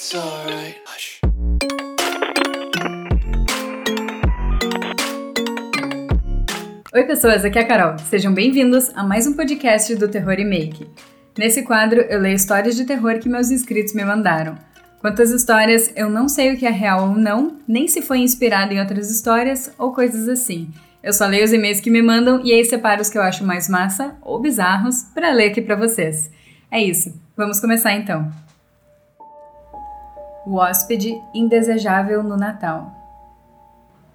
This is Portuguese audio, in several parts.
It's alright. Hush. Oi, pessoas, aqui é a Carol. Sejam bem-vindos a mais um podcast do Terror e Make. Nesse quadro, eu leio histórias de terror que meus inscritos me mandaram. Quantas histórias eu não sei o que é real ou não, nem se foi inspirado em outras histórias ou coisas assim. Eu só leio os e-mails que me mandam e aí separo os que eu acho mais massa ou bizarros para ler aqui para vocês. É isso, vamos começar então. O hóspede indesejável no Natal.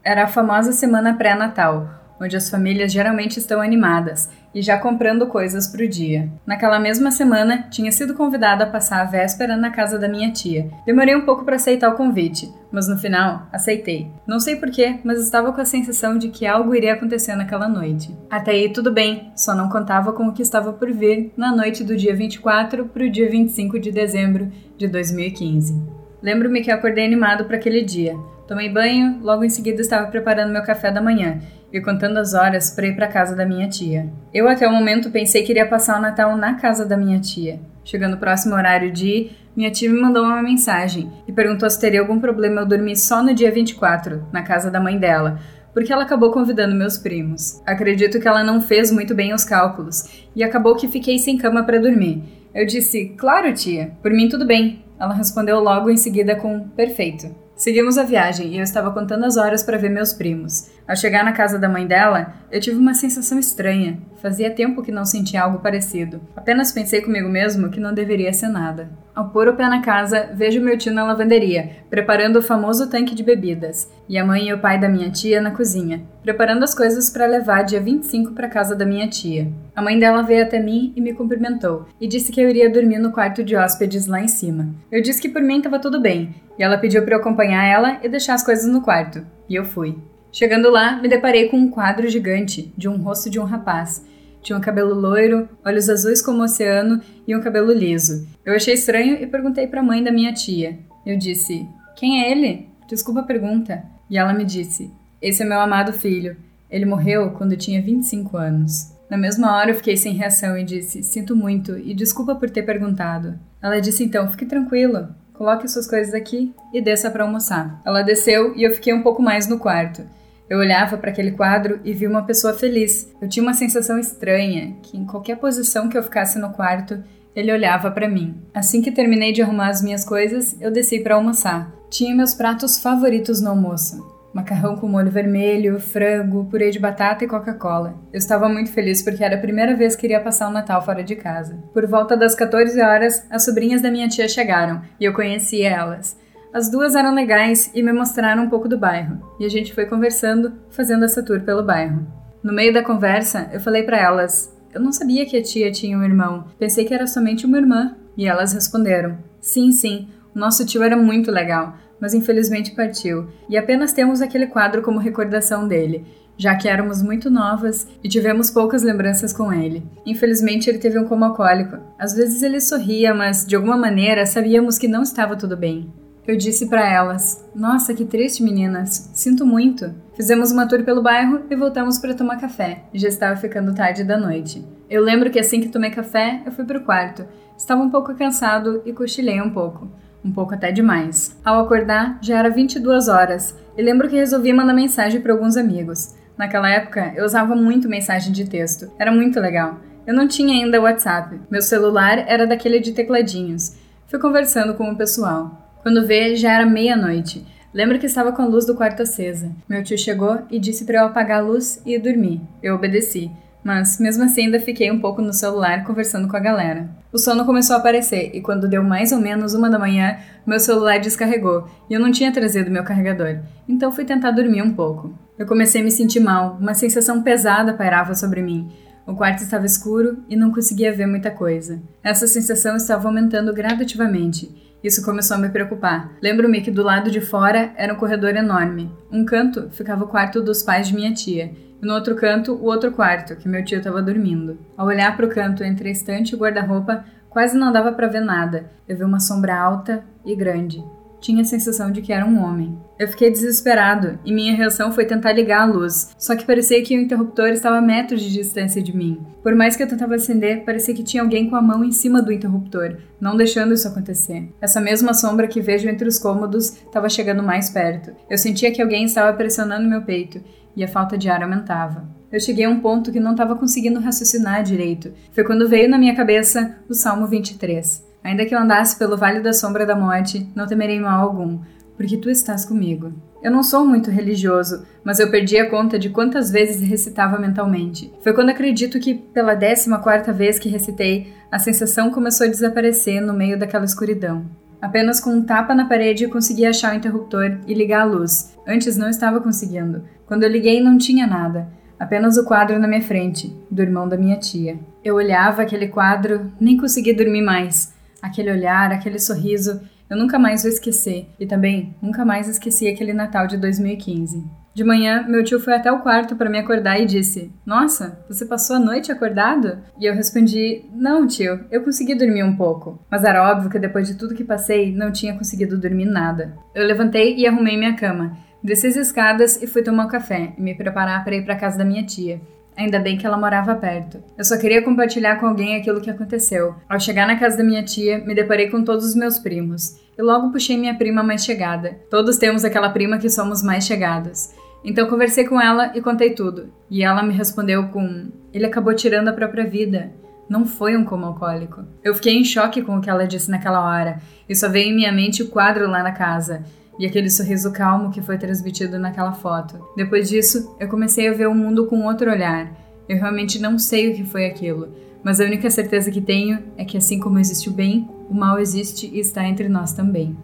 Era a famosa semana pré-natal, onde as famílias geralmente estão animadas e já comprando coisas para o dia. Naquela mesma semana, tinha sido convidada a passar a véspera na casa da minha tia. Demorei um pouco para aceitar o convite, mas no final aceitei. Não sei porquê, mas estava com a sensação de que algo iria acontecer naquela noite. Até aí tudo bem, só não contava com o que estava por vir na noite do dia 24 para o dia 25 de dezembro de 2015. Lembro-me que acordei animado para aquele dia. Tomei banho, logo em seguida estava preparando meu café da manhã e contando as horas para ir para casa da minha tia. Eu até o momento pensei que iria passar o Natal na casa da minha tia. Chegando próximo horário de ir, minha tia me mandou uma mensagem e perguntou se teria algum problema eu dormir só no dia 24, na casa da mãe dela, porque ela acabou convidando meus primos. Acredito que ela não fez muito bem os cálculos e acabou que fiquei sem cama para dormir. Eu disse: Claro, tia, por mim tudo bem. Ela respondeu logo em seguida com: Perfeito. Seguimos a viagem e eu estava contando as horas para ver meus primos. Ao chegar na casa da mãe dela, eu tive uma sensação estranha. Fazia tempo que não sentia algo parecido. Apenas pensei comigo mesmo que não deveria ser nada. Ao pôr o pé na casa, vejo meu tio na lavanderia, preparando o famoso tanque de bebidas, e a mãe e o pai da minha tia na cozinha, preparando as coisas para levar dia 25 para casa da minha tia. A mãe dela veio até mim e me cumprimentou e disse que eu iria dormir no quarto de hóspedes lá em cima. Eu disse que por mim estava tudo bem, e ela pediu para eu acompanhar ela e deixar as coisas no quarto, e eu fui. Chegando lá, me deparei com um quadro gigante de um rosto de um rapaz. Tinha um cabelo loiro, olhos azuis como o oceano e um cabelo liso. Eu achei estranho e perguntei para a mãe da minha tia. Eu disse: Quem é ele? Desculpa a pergunta. E ela me disse: Esse é meu amado filho. Ele morreu quando tinha 25 anos. Na mesma hora eu fiquei sem reação e disse: Sinto muito e desculpa por ter perguntado. Ela disse então: Fique tranquilo, coloque suas coisas aqui e desça para almoçar. Ela desceu e eu fiquei um pouco mais no quarto. Eu olhava para aquele quadro e vi uma pessoa feliz. Eu tinha uma sensação estranha, que em qualquer posição que eu ficasse no quarto, ele olhava para mim. Assim que terminei de arrumar as minhas coisas, eu desci para almoçar. Tinha meus pratos favoritos no almoço: macarrão com molho vermelho, frango, purê de batata e Coca-Cola. Eu estava muito feliz porque era a primeira vez que iria passar o Natal fora de casa. Por volta das 14 horas, as sobrinhas da minha tia chegaram e eu conhecia elas. As duas eram legais e me mostraram um pouco do bairro, e a gente foi conversando, fazendo essa tour pelo bairro. No meio da conversa, eu falei para elas: Eu não sabia que a tia tinha um irmão, pensei que era somente uma irmã. E elas responderam: Sim, sim, o nosso tio era muito legal, mas infelizmente partiu, e apenas temos aquele quadro como recordação dele, já que éramos muito novas e tivemos poucas lembranças com ele. Infelizmente, ele teve um coma alcoólico. Às vezes ele sorria, mas de alguma maneira sabíamos que não estava tudo bem. Eu disse para elas: Nossa, que triste, meninas. Sinto muito. Fizemos uma tour pelo bairro e voltamos para tomar café. Já estava ficando tarde da noite. Eu lembro que assim que tomei café, eu fui pro quarto. Estava um pouco cansado e cochilei um pouco. Um pouco até demais. Ao acordar, já era 22 horas e lembro que resolvi mandar mensagem para alguns amigos. Naquela época, eu usava muito mensagem de texto. Era muito legal. Eu não tinha ainda WhatsApp. Meu celular era daquele de tecladinhos. Fui conversando com o pessoal. Quando vê, já era meia-noite. Lembro que estava com a luz do quarto acesa. Meu tio chegou e disse para eu apagar a luz e ir dormir. Eu obedeci, mas mesmo assim ainda fiquei um pouco no celular conversando com a galera. O sono começou a aparecer e quando deu mais ou menos uma da manhã, meu celular descarregou e eu não tinha trazido meu carregador. Então fui tentar dormir um pouco. Eu comecei a me sentir mal, uma sensação pesada pairava sobre mim. O quarto estava escuro e não conseguia ver muita coisa. Essa sensação estava aumentando gradativamente isso começou a me preocupar. Lembro-me que do lado de fora era um corredor enorme. Um canto ficava o quarto dos pais de minha tia, e no outro canto o outro quarto, que meu tio estava dormindo. Ao olhar para o canto entre a estante e guarda-roupa, quase não dava para ver nada. Eu vi uma sombra alta e grande. Tinha a sensação de que era um homem. Eu fiquei desesperado e minha reação foi tentar ligar a luz, só que parecia que o interruptor estava a metros de distância de mim. Por mais que eu tentava acender, parecia que tinha alguém com a mão em cima do interruptor, não deixando isso acontecer. Essa mesma sombra que vejo entre os cômodos estava chegando mais perto. Eu sentia que alguém estava pressionando meu peito e a falta de ar aumentava. Eu cheguei a um ponto que não estava conseguindo raciocinar direito. Foi quando veio na minha cabeça o Salmo 23. Ainda que eu andasse pelo vale da sombra da morte, não temerei mal algum, porque tu estás comigo. Eu não sou muito religioso, mas eu perdi a conta de quantas vezes recitava mentalmente. Foi quando acredito que, pela décima quarta vez que recitei, a sensação começou a desaparecer no meio daquela escuridão. Apenas com um tapa na parede consegui achar o interruptor e ligar a luz. Antes não estava conseguindo. Quando eu liguei, não tinha nada. Apenas o quadro na minha frente, do irmão da minha tia. Eu olhava aquele quadro, nem consegui dormir mais. Aquele olhar, aquele sorriso, eu nunca mais vou esquecer. E também nunca mais esqueci aquele Natal de 2015. De manhã, meu tio foi até o quarto para me acordar e disse: Nossa, você passou a noite acordado? E eu respondi: Não, tio, eu consegui dormir um pouco. Mas era óbvio que depois de tudo que passei, não tinha conseguido dormir nada. Eu levantei e arrumei minha cama. Desci as escadas e fui tomar um café e me preparar para ir para casa da minha tia. Ainda bem que ela morava perto. Eu só queria compartilhar com alguém aquilo que aconteceu. Ao chegar na casa da minha tia, me deparei com todos os meus primos. E logo puxei minha prima mais chegada. Todos temos aquela prima que somos mais chegados. Então conversei com ela e contei tudo. E ela me respondeu com: Ele acabou tirando a própria vida. Não foi um coma alcoólico. Eu fiquei em choque com o que ela disse naquela hora, e só veio em minha mente o quadro lá na casa e aquele sorriso calmo que foi transmitido naquela foto. Depois disso, eu comecei a ver o mundo com outro olhar. Eu realmente não sei o que foi aquilo, mas a única certeza que tenho é que assim como existe o bem, o mal existe e está entre nós também.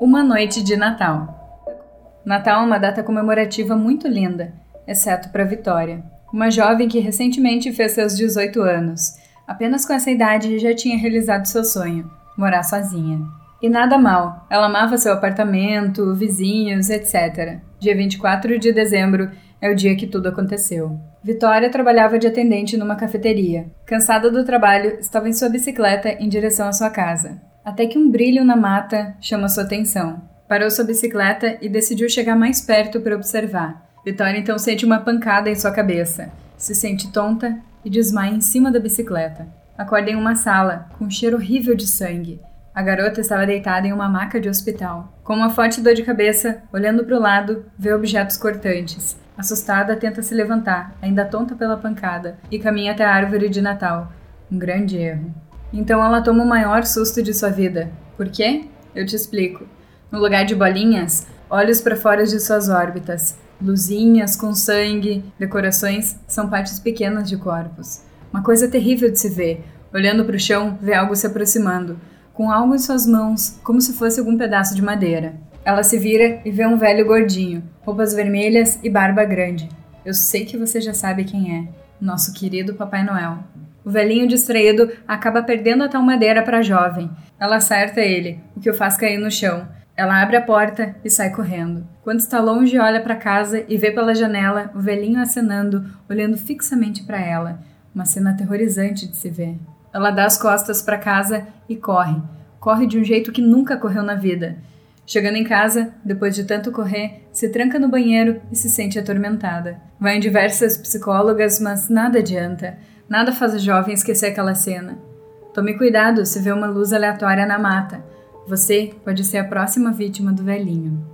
Uma noite de Natal. Natal é uma data comemorativa muito linda, exceto para Vitória, uma jovem que recentemente fez seus 18 anos. Apenas com essa idade já tinha realizado seu sonho, morar sozinha. E nada mal, ela amava seu apartamento, vizinhos, etc. Dia 24 de dezembro é o dia que tudo aconteceu. Vitória trabalhava de atendente numa cafeteria. Cansada do trabalho, estava em sua bicicleta em direção à sua casa. Até que um brilho na mata chama sua atenção. Parou sua bicicleta e decidiu chegar mais perto para observar. Vitória então sente uma pancada em sua cabeça. Se sente tonta e desmaia em cima da bicicleta. Acorda em uma sala, com um cheiro horrível de sangue. A garota estava deitada em uma maca de hospital. Com uma forte dor de cabeça, olhando para o lado, vê objetos cortantes. Assustada, tenta se levantar, ainda tonta pela pancada, e caminha até a árvore de Natal. Um grande erro. Então ela toma o maior susto de sua vida. Por quê? Eu te explico. No lugar de bolinhas, olhos para fora de suas órbitas. Luzinhas com sangue, decorações são partes pequenas de corpos. Uma coisa terrível de se ver. Olhando para o chão, vê algo se aproximando com algo em suas mãos, como se fosse algum pedaço de madeira. Ela se vira e vê um velho gordinho, roupas vermelhas e barba grande. Eu sei que você já sabe quem é. Nosso querido Papai Noel. O velhinho distraído acaba perdendo a tal madeira para a jovem. Ela acerta ele, o que o faz cair no chão. Ela abre a porta e sai correndo. Quando está longe, olha para casa e vê pela janela o velhinho acenando, olhando fixamente para ela. Uma cena aterrorizante de se ver. Ela dá as costas para casa e corre. Corre de um jeito que nunca correu na vida. Chegando em casa, depois de tanto correr, se tranca no banheiro e se sente atormentada. Vai em diversas psicólogas, mas nada adianta. Nada faz a jovem esquecer aquela cena. Tome cuidado se vê uma luz aleatória na mata. Você pode ser a próxima vítima do velhinho.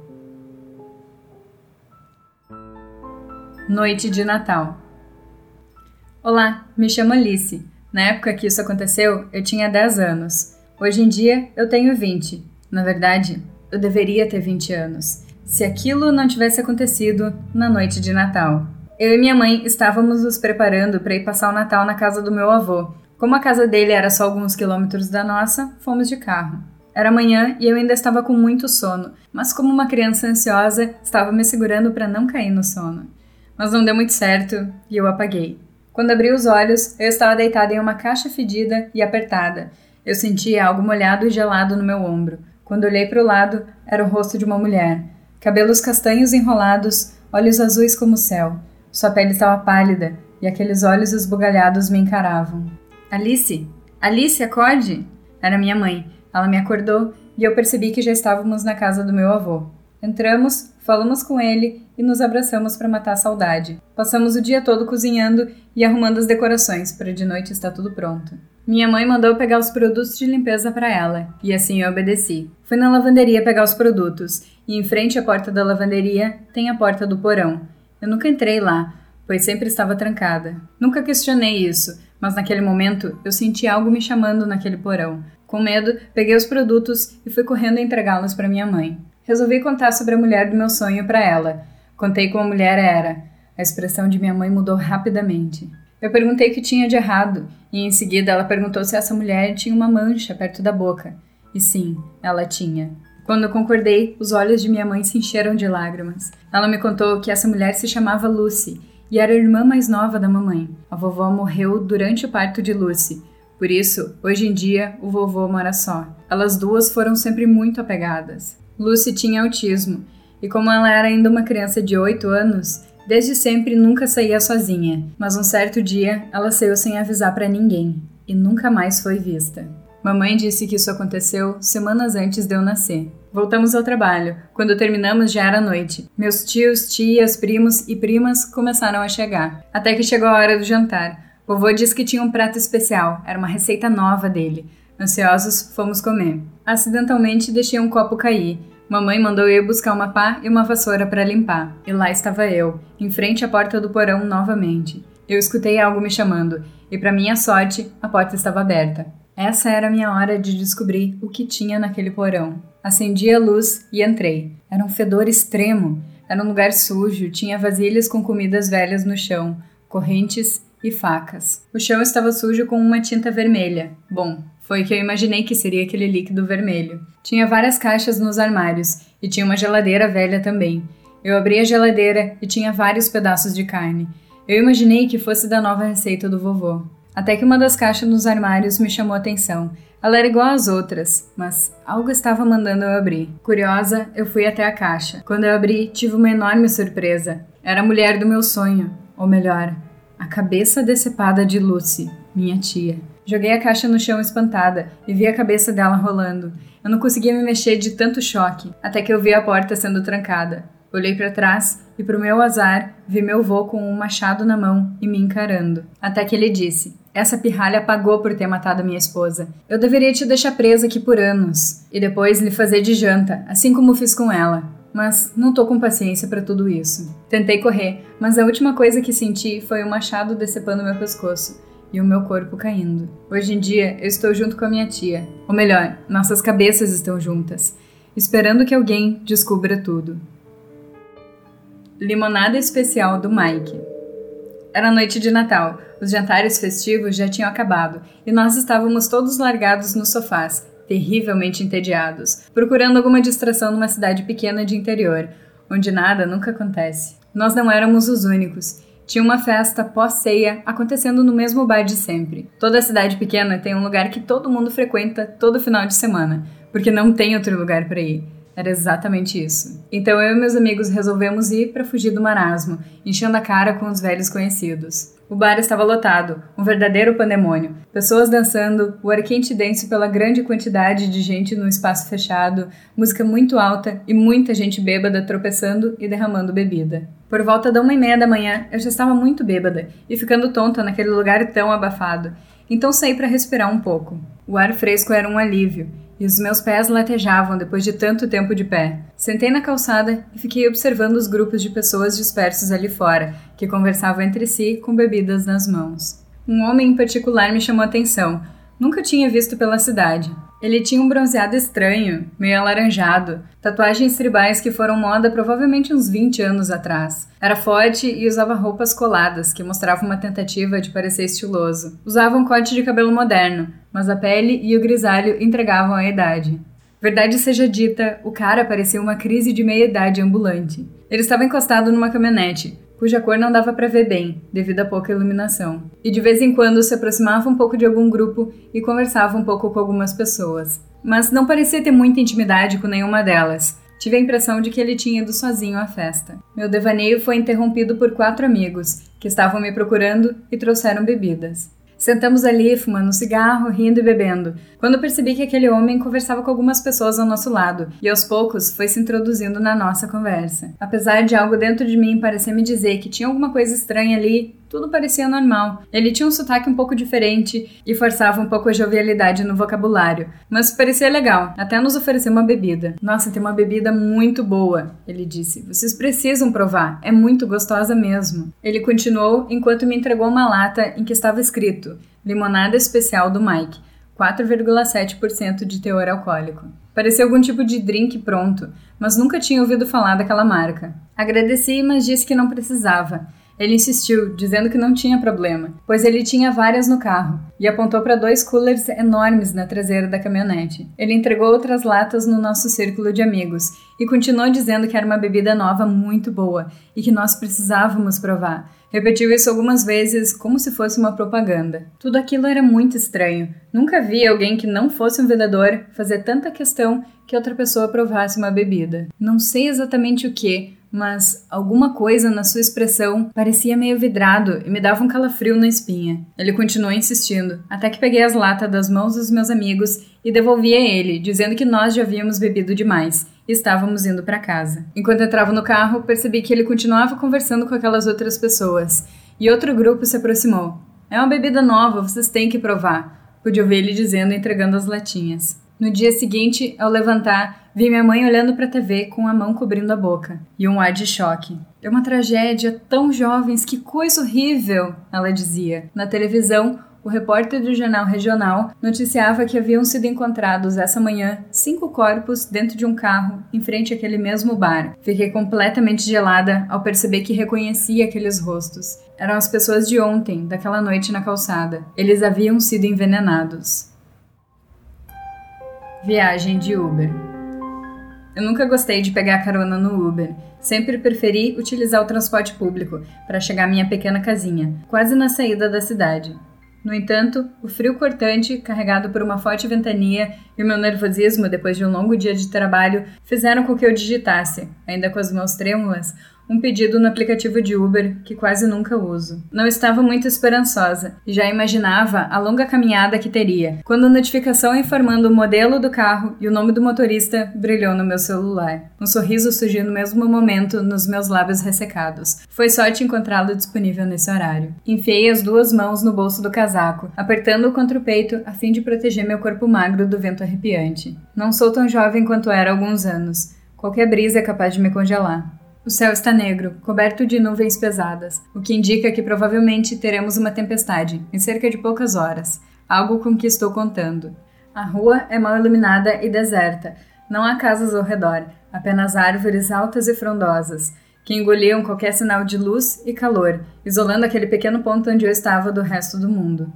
Noite de Natal. Olá, me chamo Alice. Na época que isso aconteceu, eu tinha 10 anos. Hoje em dia, eu tenho 20. Na verdade, eu deveria ter 20 anos. Se aquilo não tivesse acontecido na noite de Natal. Eu e minha mãe estávamos nos preparando para ir passar o Natal na casa do meu avô. Como a casa dele era só alguns quilômetros da nossa, fomos de carro. Era manhã e eu ainda estava com muito sono, mas como uma criança ansiosa, estava me segurando para não cair no sono. Mas não deu muito certo e eu apaguei. Quando abri os olhos, eu estava deitada em uma caixa fedida e apertada. Eu sentia algo molhado e gelado no meu ombro. Quando olhei para o lado, era o rosto de uma mulher. Cabelos castanhos enrolados, olhos azuis como o céu. Sua pele estava pálida e aqueles olhos esbugalhados me encaravam. Alice! Alice, acorde! Era minha mãe. Ela me acordou e eu percebi que já estávamos na casa do meu avô. Entramos, falamos com ele e nos abraçamos para matar a saudade. Passamos o dia todo cozinhando e arrumando as decorações para de noite estar tudo pronto. Minha mãe mandou pegar os produtos de limpeza para ela, e assim eu obedeci. Fui na lavanderia pegar os produtos, e em frente à porta da lavanderia tem a porta do porão. Eu nunca entrei lá, pois sempre estava trancada. Nunca questionei isso, mas naquele momento eu senti algo me chamando naquele porão. Com medo, peguei os produtos e fui correndo entregá-los para minha mãe. Resolvi contar sobre a mulher do meu sonho para ela. Contei como a mulher era. A expressão de minha mãe mudou rapidamente. Eu perguntei o que tinha de errado, e em seguida ela perguntou se essa mulher tinha uma mancha perto da boca. E sim, ela tinha. Quando eu concordei, os olhos de minha mãe se encheram de lágrimas. Ela me contou que essa mulher se chamava Lucy e era a irmã mais nova da mamãe. A vovó morreu durante o parto de Lucy. Por isso, hoje em dia, o vovô mora só. Elas duas foram sempre muito apegadas. Lucy tinha autismo, e como ela era ainda uma criança de 8 anos, desde sempre nunca saía sozinha, mas um certo dia ela saiu sem avisar para ninguém e nunca mais foi vista. Mamãe disse que isso aconteceu semanas antes de eu nascer. Voltamos ao trabalho. Quando terminamos já era noite. Meus tios, tias, primos e primas começaram a chegar. Até que chegou a hora do jantar. Vovô disse que tinha um prato especial, era uma receita nova dele. Ansiosos, fomos comer. Acidentalmente deixei um copo cair. Mamãe mandou eu buscar uma pá e uma vassoura para limpar. E lá estava eu, em frente à porta do porão novamente. Eu escutei algo me chamando, e para minha sorte, a porta estava aberta. Essa era a minha hora de descobrir o que tinha naquele porão. Acendi a luz e entrei. Era um fedor extremo. Era um lugar sujo, tinha vasilhas com comidas velhas no chão, correntes e facas. O chão estava sujo com uma tinta vermelha. Bom, foi que eu imaginei que seria aquele líquido vermelho. Tinha várias caixas nos armários e tinha uma geladeira velha também. Eu abri a geladeira e tinha vários pedaços de carne. Eu imaginei que fosse da nova receita do vovô. Até que uma das caixas nos armários me chamou a atenção. Ela era igual às outras, mas algo estava mandando eu abrir. Curiosa, eu fui até a caixa. Quando eu abri, tive uma enorme surpresa. Era a mulher do meu sonho, ou melhor, a cabeça decepada de Lucy, minha tia. Joguei a caixa no chão espantada e vi a cabeça dela rolando. Eu não conseguia me mexer de tanto choque, até que eu vi a porta sendo trancada. Olhei para trás e, para o meu azar, vi meu vô com um machado na mão e me encarando. Até que ele disse: Essa pirralha pagou por ter matado minha esposa. Eu deveria te deixar presa aqui por anos e depois lhe fazer de janta, assim como fiz com ela. Mas não tô com paciência para tudo isso. Tentei correr, mas a última coisa que senti foi o um machado decepando meu pescoço e o meu corpo caindo. Hoje em dia, eu estou junto com a minha tia. Ou melhor, nossas cabeças estão juntas, esperando que alguém descubra tudo. Limonada especial do Mike. Era noite de Natal. Os jantares festivos já tinham acabado e nós estávamos todos largados nos sofás, terrivelmente entediados, procurando alguma distração numa cidade pequena de interior, onde nada nunca acontece. Nós não éramos os únicos tinha uma festa pós-ceia acontecendo no mesmo bar de sempre. Toda cidade pequena tem um lugar que todo mundo frequenta todo final de semana, porque não tem outro lugar para ir. Era exatamente isso. Então eu e meus amigos resolvemos ir para fugir do marasmo, enchendo a cara com os velhos conhecidos. O bar estava lotado, um verdadeiro pandemônio. Pessoas dançando, o ar quente denso pela grande quantidade de gente no espaço fechado, música muito alta e muita gente bêbada tropeçando e derramando bebida. Por volta da uma e meia da manhã, eu já estava muito bêbada e ficando tonta naquele lugar tão abafado. Então saí para respirar um pouco. O ar fresco era um alívio e os meus pés latejavam depois de tanto tempo de pé. Sentei na calçada e fiquei observando os grupos de pessoas dispersos ali fora, que conversavam entre si com bebidas nas mãos. Um homem em particular me chamou a atenção. Nunca tinha visto pela cidade. Ele tinha um bronzeado estranho, meio alaranjado, tatuagens tribais que foram moda provavelmente uns 20 anos atrás. Era forte e usava roupas coladas, que mostravam uma tentativa de parecer estiloso. Usava um corte de cabelo moderno, mas a pele e o grisalho entregavam a idade. Verdade seja dita, o cara parecia uma crise de meia-idade ambulante. Ele estava encostado numa caminhonete, cuja cor não dava para ver bem, devido à pouca iluminação. E de vez em quando se aproximava um pouco de algum grupo e conversava um pouco com algumas pessoas. Mas não parecia ter muita intimidade com nenhuma delas. Tive a impressão de que ele tinha ido sozinho à festa. Meu devaneio foi interrompido por quatro amigos, que estavam me procurando e trouxeram bebidas. Sentamos ali, fumando um cigarro, rindo e bebendo, quando percebi que aquele homem conversava com algumas pessoas ao nosso lado e aos poucos foi se introduzindo na nossa conversa. Apesar de algo dentro de mim parecer me dizer que tinha alguma coisa estranha ali, tudo parecia normal. Ele tinha um sotaque um pouco diferente e forçava um pouco a jovialidade no vocabulário, mas parecia legal. Até nos ofereceu uma bebida. Nossa, tem uma bebida muito boa, ele disse. Vocês precisam provar, é muito gostosa mesmo. Ele continuou enquanto me entregou uma lata em que estava escrito: Limonada especial do Mike, 4,7% de teor alcoólico. Parecia algum tipo de drink pronto, mas nunca tinha ouvido falar daquela marca. Agradeci, mas disse que não precisava. Ele insistiu, dizendo que não tinha problema, pois ele tinha várias no carro, e apontou para dois coolers enormes na traseira da caminhonete. Ele entregou outras latas no nosso círculo de amigos e continuou dizendo que era uma bebida nova muito boa e que nós precisávamos provar. Repetiu isso algumas vezes, como se fosse uma propaganda. Tudo aquilo era muito estranho. Nunca vi alguém que não fosse um vendedor fazer tanta questão que outra pessoa provasse uma bebida. Não sei exatamente o que, mas alguma coisa na sua expressão parecia meio vidrado e me dava um calafrio na espinha. Ele continuou insistindo, até que peguei as latas das mãos dos meus amigos e devolvi a ele, dizendo que nós já havíamos bebido demais e estávamos indo para casa. Enquanto entrava no carro, percebi que ele continuava conversando com aquelas outras pessoas e outro grupo se aproximou. É uma bebida nova, vocês têm que provar. Pude ouvir ele dizendo, entregando as latinhas. No dia seguinte, ao levantar, vi minha mãe olhando para a TV com a mão cobrindo a boca e um ar de choque. É uma tragédia, tão jovens, que coisa horrível, ela dizia. Na televisão, o repórter do jornal regional noticiava que haviam sido encontrados essa manhã cinco corpos dentro de um carro em frente àquele mesmo bar. Fiquei completamente gelada ao perceber que reconhecia aqueles rostos. Eram as pessoas de ontem, daquela noite na calçada. Eles haviam sido envenenados. Viagem de Uber. Eu nunca gostei de pegar carona no Uber. Sempre preferi utilizar o transporte público para chegar à minha pequena casinha, quase na saída da cidade. No entanto, o frio cortante, carregado por uma forte ventania, e o meu nervosismo depois de um longo dia de trabalho fizeram com que eu digitasse, ainda com as mãos trêmulas, um pedido no aplicativo de Uber que quase nunca uso. Não estava muito esperançosa e já imaginava a longa caminhada que teria, quando a notificação informando o modelo do carro e o nome do motorista brilhou no meu celular. Um sorriso surgiu no mesmo momento nos meus lábios ressecados. Foi sorte encontrá-lo disponível nesse horário. Enfiei as duas mãos no bolso do casaco, apertando-o contra o peito a fim de proteger meu corpo magro do vento arrepiante. Não sou tão jovem quanto era há alguns anos. Qualquer brisa é capaz de me congelar. O céu está negro, coberto de nuvens pesadas, o que indica que provavelmente teremos uma tempestade em cerca de poucas horas, algo com que estou contando. A rua é mal iluminada e deserta. Não há casas ao redor, apenas árvores altas e frondosas, que engoliam qualquer sinal de luz e calor, isolando aquele pequeno ponto onde eu estava do resto do mundo.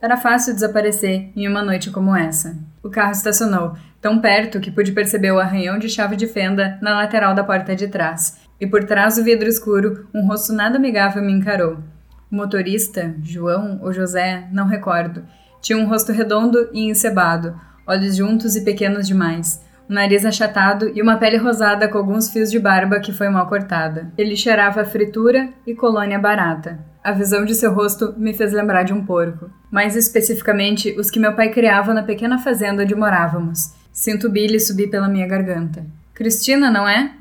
Era fácil desaparecer em uma noite como essa. O carro estacionou, tão perto que pude perceber o arranhão de chave de fenda na lateral da porta de trás, e por trás do vidro escuro, um rosto nada amigável me encarou. O motorista, João ou José, não recordo, tinha um rosto redondo e encebado, olhos juntos e pequenos demais, um nariz achatado e uma pele rosada com alguns fios de barba que foi mal cortada. Ele cheirava a fritura e colônia barata. A visão de seu rosto me fez lembrar de um porco. Mais especificamente, os que meu pai criava na pequena fazenda onde morávamos. Sinto Billy subir pela minha garganta. Cristina, não é?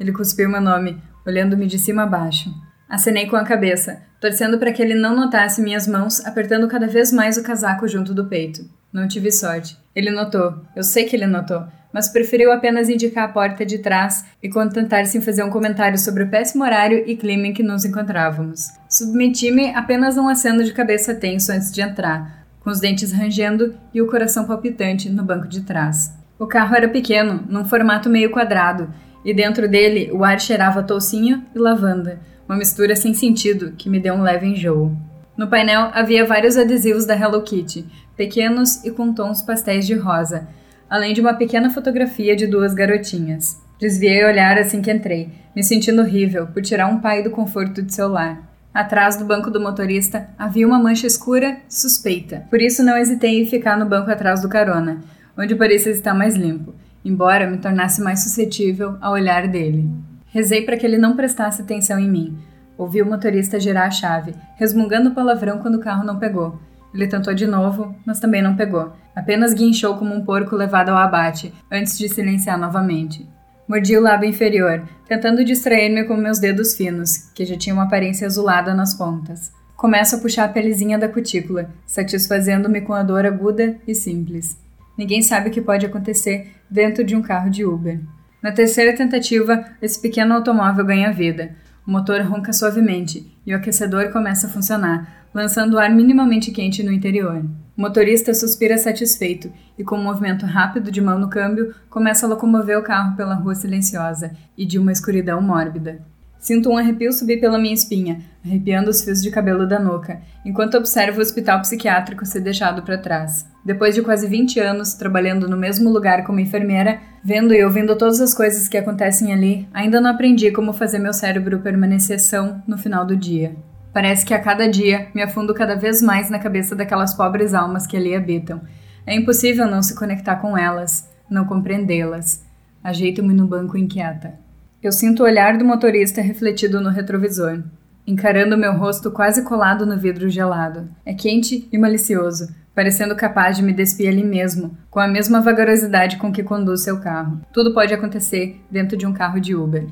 Ele cuspiu meu nome, olhando-me de cima a baixo. Acenei com a cabeça, torcendo para que ele não notasse minhas mãos apertando cada vez mais o casaco junto do peito. Não tive sorte. Ele notou, eu sei que ele notou, mas preferiu apenas indicar a porta de trás e contentar-se em fazer um comentário sobre o péssimo horário e clima em que nos encontrávamos. Submeti-me apenas a um aceno de cabeça tenso antes de entrar, com os dentes rangendo e o coração palpitante no banco de trás. O carro era pequeno, num formato meio quadrado, e dentro dele o ar cheirava toucinho e lavanda, uma mistura sem sentido que me deu um leve enjoo. No painel havia vários adesivos da Hello Kitty, pequenos e com tons pastéis de rosa, além de uma pequena fotografia de duas garotinhas. Desviei o olhar assim que entrei, me sentindo horrível por tirar um pai do conforto de seu lar. Atrás do banco do motorista havia uma mancha escura, suspeita. Por isso não hesitei em ficar no banco atrás do carona, onde parecia estar mais limpo embora me tornasse mais suscetível ao olhar dele. Rezei para que ele não prestasse atenção em mim. Ouvi o motorista girar a chave, resmungando palavrão quando o carro não pegou. Ele tentou de novo, mas também não pegou. Apenas guinchou como um porco levado ao abate, antes de silenciar novamente. Mordi o lábio inferior, tentando distrair-me com meus dedos finos, que já tinham uma aparência azulada nas pontas. Começo a puxar a pelezinha da cutícula, satisfazendo-me com a dor aguda e simples. Ninguém sabe o que pode acontecer dentro de um carro de Uber. Na terceira tentativa, esse pequeno automóvel ganha vida. O motor ronca suavemente e o aquecedor começa a funcionar, lançando ar minimamente quente no interior. O motorista suspira satisfeito e, com um movimento rápido de mão no câmbio, começa a locomover o carro pela rua silenciosa e de uma escuridão mórbida. Sinto um arrepio subir pela minha espinha, arrepiando os fios de cabelo da nuca, enquanto observo o hospital psiquiátrico ser deixado para trás. Depois de quase 20 anos trabalhando no mesmo lugar como enfermeira, vendo e ouvindo todas as coisas que acontecem ali, ainda não aprendi como fazer meu cérebro permanecer são no final do dia. Parece que a cada dia me afundo cada vez mais na cabeça daquelas pobres almas que ali habitam. É impossível não se conectar com elas, não compreendê-las. Ajeito-me no banco inquieta. Eu sinto o olhar do motorista refletido no retrovisor, encarando meu rosto quase colado no vidro gelado. É quente e malicioso, parecendo capaz de me despir ali mesmo, com a mesma vagarosidade com que conduz seu carro. Tudo pode acontecer dentro de um carro de Uber.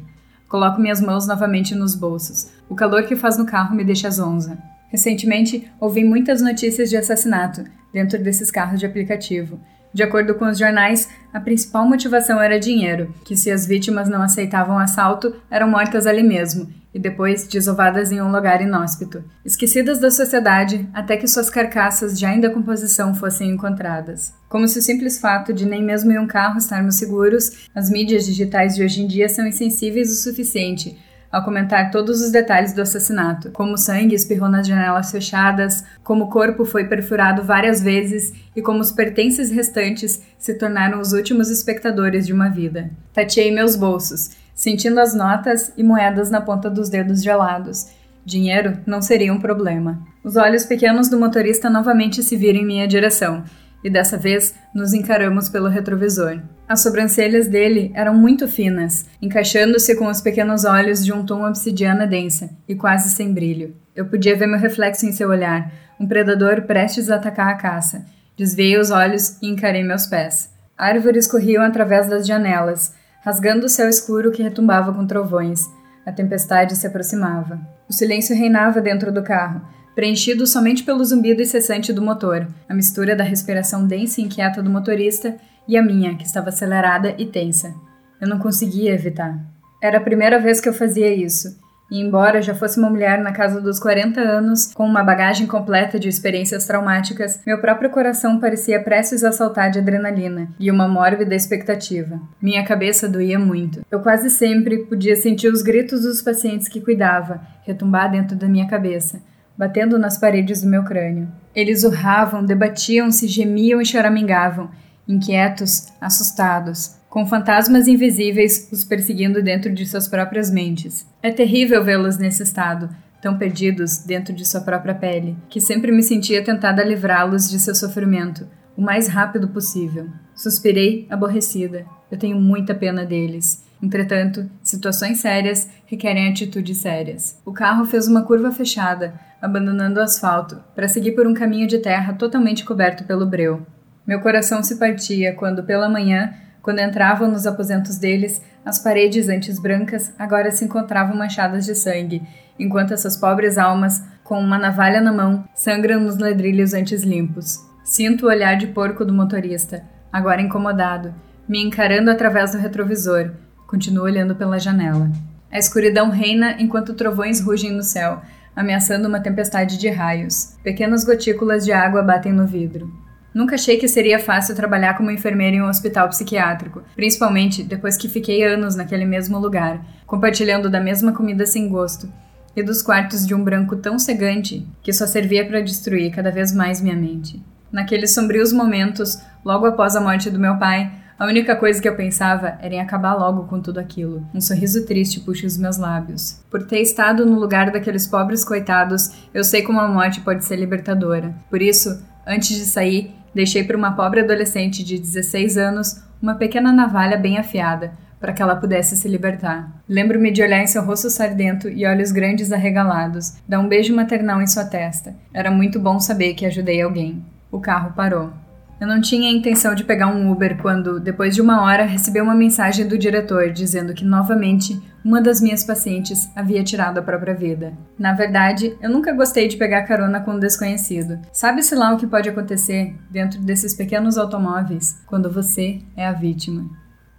Coloco minhas mãos novamente nos bolsos. O calor que faz no carro me deixa zonza. Recentemente, ouvi muitas notícias de assassinato dentro desses carros de aplicativo. De acordo com os jornais, a principal motivação era dinheiro, que se as vítimas não aceitavam o assalto, eram mortas ali mesmo e depois desovadas em um lugar inóspito, esquecidas da sociedade até que suas carcaças já em decomposição fossem encontradas. Como se o simples fato de nem mesmo em um carro estarmos seguros, as mídias digitais de hoje em dia são insensíveis o suficiente ao comentar todos os detalhes do assassinato, como o sangue espirrou nas janelas fechadas, como o corpo foi perfurado várias vezes e como os pertences restantes se tornaram os últimos espectadores de uma vida. Tateei meus bolsos, sentindo as notas e moedas na ponta dos dedos gelados. Dinheiro não seria um problema. Os olhos pequenos do motorista novamente se viram em minha direção, e dessa vez nos encaramos pelo retrovisor. As sobrancelhas dele eram muito finas, encaixando-se com os pequenos olhos de um tom obsidiana densa e quase sem brilho. Eu podia ver meu reflexo em seu olhar, um predador prestes a atacar a caça. Desviei os olhos e encarei meus pés. Árvores corriam através das janelas, rasgando o céu escuro que retumbava com trovões. A tempestade se aproximava. O silêncio reinava dentro do carro, preenchido somente pelo zumbido incessante do motor, a mistura da respiração densa e inquieta do motorista e a minha, que estava acelerada e tensa. Eu não conseguia evitar. Era a primeira vez que eu fazia isso, e embora já fosse uma mulher na casa dos 40 anos, com uma bagagem completa de experiências traumáticas, meu próprio coração parecia prestes a saltar de adrenalina e uma mórbida expectativa. Minha cabeça doía muito. Eu quase sempre podia sentir os gritos dos pacientes que cuidava retumbar dentro da minha cabeça, batendo nas paredes do meu crânio. Eles urravam, debatiam-se, gemiam e choramingavam, inquietos, assustados, com fantasmas invisíveis os perseguindo dentro de suas próprias mentes. É terrível vê-los nesse estado, tão perdidos dentro de sua própria pele, que sempre me sentia tentada a livrá-los de seu sofrimento, o mais rápido possível. Suspirei, aborrecida. Eu tenho muita pena deles. Entretanto, situações sérias requerem atitudes sérias. O carro fez uma curva fechada, abandonando o asfalto, para seguir por um caminho de terra totalmente coberto pelo breu. Meu coração se partia quando, pela manhã, quando entravam nos aposentos deles, as paredes antes brancas agora se encontravam manchadas de sangue, enquanto essas pobres almas, com uma navalha na mão, sangram nos ledrilhos antes limpos. Sinto o olhar de porco do motorista, agora incomodado, me encarando através do retrovisor, Continuo olhando pela janela. A escuridão reina enquanto trovões rugem no céu, ameaçando uma tempestade de raios. Pequenas gotículas de água batem no vidro. Nunca achei que seria fácil trabalhar como enfermeira em um hospital psiquiátrico, principalmente depois que fiquei anos naquele mesmo lugar, compartilhando da mesma comida sem gosto e dos quartos de um branco tão cegante que só servia para destruir cada vez mais minha mente. Naqueles sombrios momentos, logo após a morte do meu pai, a única coisa que eu pensava era em acabar logo com tudo aquilo. Um sorriso triste puxa os meus lábios. Por ter estado no lugar daqueles pobres coitados, eu sei como a morte pode ser libertadora. Por isso, antes de sair, deixei para uma pobre adolescente de 16 anos uma pequena navalha bem afiada, para que ela pudesse se libertar. Lembro-me de olhar em seu rosto sardento e olhos grandes arregalados, dar um beijo maternal em sua testa. Era muito bom saber que ajudei alguém. O carro parou. Eu não tinha a intenção de pegar um Uber quando, depois de uma hora, recebi uma mensagem do diretor dizendo que, novamente, uma das minhas pacientes havia tirado a própria vida. Na verdade, eu nunca gostei de pegar carona com um desconhecido. Sabe-se lá o que pode acontecer dentro desses pequenos automóveis quando você é a vítima.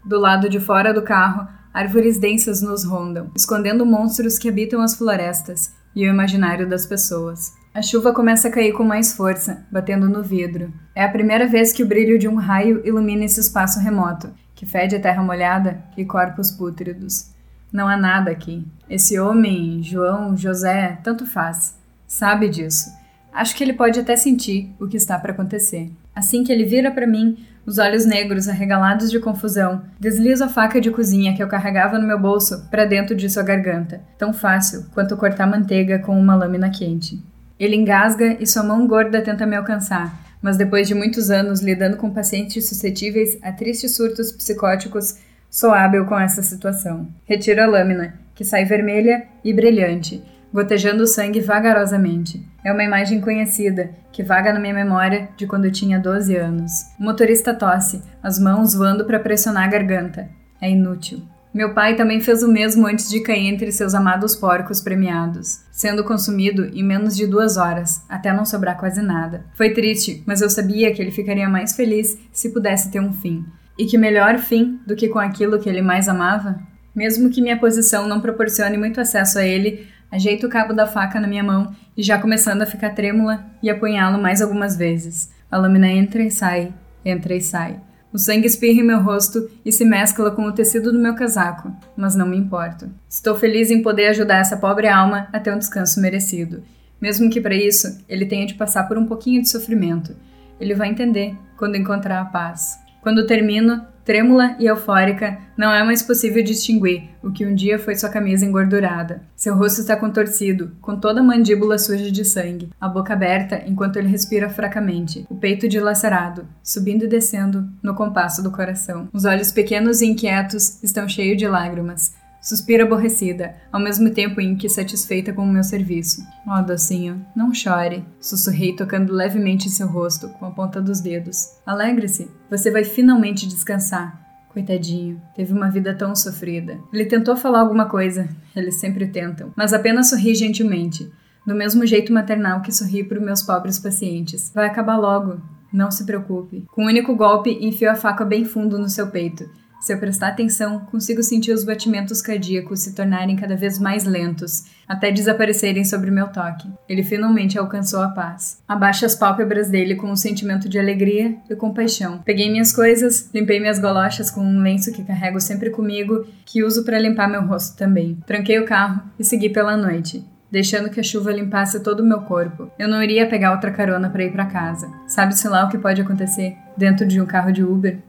Do lado de fora do carro, árvores densas nos rondam, escondendo monstros que habitam as florestas e o imaginário das pessoas. A chuva começa a cair com mais força, batendo no vidro. É a primeira vez que o brilho de um raio ilumina esse espaço remoto, que fede a terra molhada e corpos pútridos. Não há nada aqui. Esse homem, João, José, tanto faz. Sabe disso. Acho que ele pode até sentir o que está para acontecer. Assim que ele vira para mim, os olhos negros arregalados de confusão, deslizo a faca de cozinha que eu carregava no meu bolso para dentro de sua garganta, tão fácil quanto cortar manteiga com uma lâmina quente. Ele engasga e sua mão gorda tenta me alcançar, mas depois de muitos anos lidando com pacientes suscetíveis a tristes surtos psicóticos, sou hábil com essa situação. Retiro a lâmina, que sai vermelha e brilhante, gotejando o sangue vagarosamente. É uma imagem conhecida, que vaga na minha memória de quando eu tinha 12 anos. O motorista tosse, as mãos voando para pressionar a garganta. É inútil. Meu pai também fez o mesmo antes de cair entre seus amados porcos premiados, sendo consumido em menos de duas horas, até não sobrar quase nada. Foi triste, mas eu sabia que ele ficaria mais feliz se pudesse ter um fim. E que melhor fim do que com aquilo que ele mais amava? Mesmo que minha posição não proporcione muito acesso a ele, ajeito o cabo da faca na minha mão e já começando a ficar trêmula e apunhá-lo mais algumas vezes. A lâmina entra e sai, entra e sai. O sangue espirra em meu rosto e se mescla com o tecido do meu casaco, mas não me importo. Estou feliz em poder ajudar essa pobre alma a ter um descanso merecido, mesmo que para isso ele tenha de passar por um pouquinho de sofrimento. Ele vai entender quando encontrar a paz. Quando termino, Trêmula e eufórica, não é mais possível distinguir o que um dia foi sua camisa engordurada. Seu rosto está contorcido, com toda a mandíbula suja de sangue, a boca aberta enquanto ele respira fracamente, o peito dilacerado, subindo e descendo no compasso do coração. Os olhos pequenos e inquietos estão cheios de lágrimas. Suspira aborrecida, ao mesmo tempo em que satisfeita com o meu serviço. Oh, docinho, não chore, sussurrei tocando levemente em seu rosto com a ponta dos dedos. Alegre-se, você vai finalmente descansar. Coitadinho, teve uma vida tão sofrida. Ele tentou falar alguma coisa, eles sempre tentam, mas apenas sorri gentilmente, do mesmo jeito maternal que sorri para os meus pobres pacientes. Vai acabar logo, não se preocupe. Com um único golpe, enfiou a faca bem fundo no seu peito se eu prestar atenção, consigo sentir os batimentos cardíacos se tornarem cada vez mais lentos, até desaparecerem sobre meu toque. Ele finalmente alcançou a paz. Abaixo as pálpebras dele com um sentimento de alegria e compaixão. Peguei minhas coisas, limpei minhas golochas com um lenço que carrego sempre comigo, que uso para limpar meu rosto também. Tranquei o carro e segui pela noite deixando que a chuva limpasse todo o meu corpo. Eu não iria pegar outra carona para ir para casa. Sabe-se lá o que pode acontecer dentro de um carro de Uber?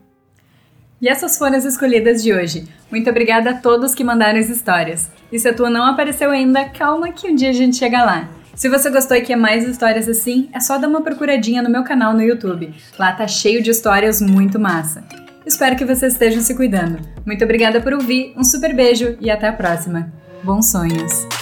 E essas foram as escolhidas de hoje. Muito obrigada a todos que mandaram as histórias. E se a tua não apareceu ainda, calma que um dia a gente chega lá. Se você gostou e quer mais histórias assim, é só dar uma procuradinha no meu canal no YouTube. Lá tá cheio de histórias muito massa. Espero que vocês estejam se cuidando. Muito obrigada por ouvir, um super beijo e até a próxima. Bons sonhos!